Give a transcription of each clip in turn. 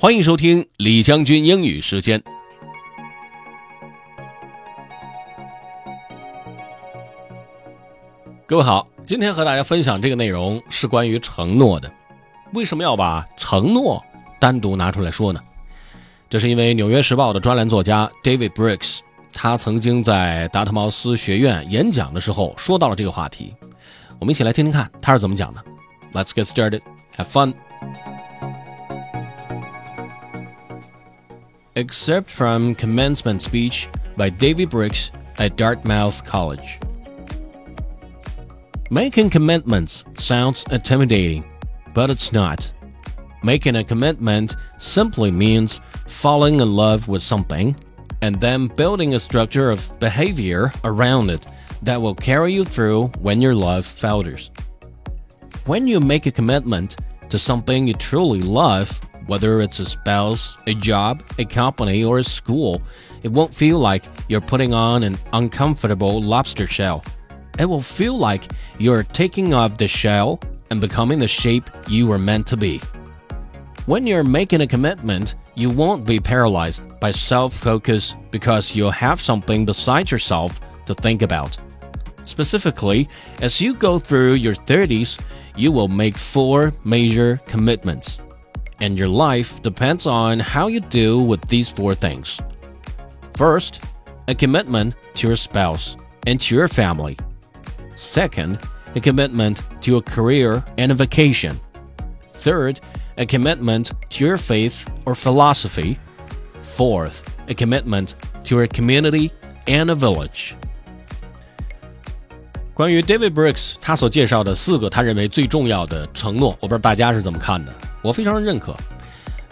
欢迎收听李将军英语时间。各位好，今天和大家分享这个内容是关于承诺的。为什么要把承诺单独拿出来说呢？这是因为《纽约时报》的专栏作家 David Brooks，他曾经在达特茅斯学院演讲的时候说到了这个话题。我们一起来听听看他是怎么讲的。Let's get started. Have fun. Excerpt from Commencement Speech by David Brooks at Dartmouth College. Making commitments sounds intimidating, but it's not. Making a commitment simply means falling in love with something and then building a structure of behavior around it that will carry you through when your love falters. When you make a commitment to something you truly love, whether it's a spouse, a job, a company, or a school, it won't feel like you're putting on an uncomfortable lobster shell. It will feel like you're taking off the shell and becoming the shape you were meant to be. When you're making a commitment, you won't be paralyzed by self focus because you'll have something besides yourself to think about. Specifically, as you go through your 30s, you will make four major commitments and your life depends on how you do with these four things. First, a commitment to your spouse and to your family. Second, a commitment to a career and a vacation. Third, a commitment to your faith or philosophy. Fourth, a commitment to a community and a village. 关于 David Brooks 他所介绍的四个他认为最重要的承诺，我不知道大家是怎么看的。我非常认可。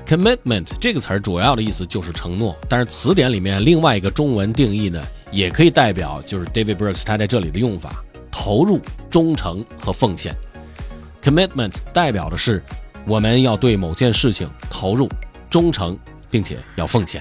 Commitment 这个词儿主要的意思就是承诺，但是词典里面另外一个中文定义呢，也可以代表就是 David Brooks 他在这里的用法：投入、忠诚和奉献。Commitment 代表的是我们要对某件事情投入、忠诚，并且要奉献。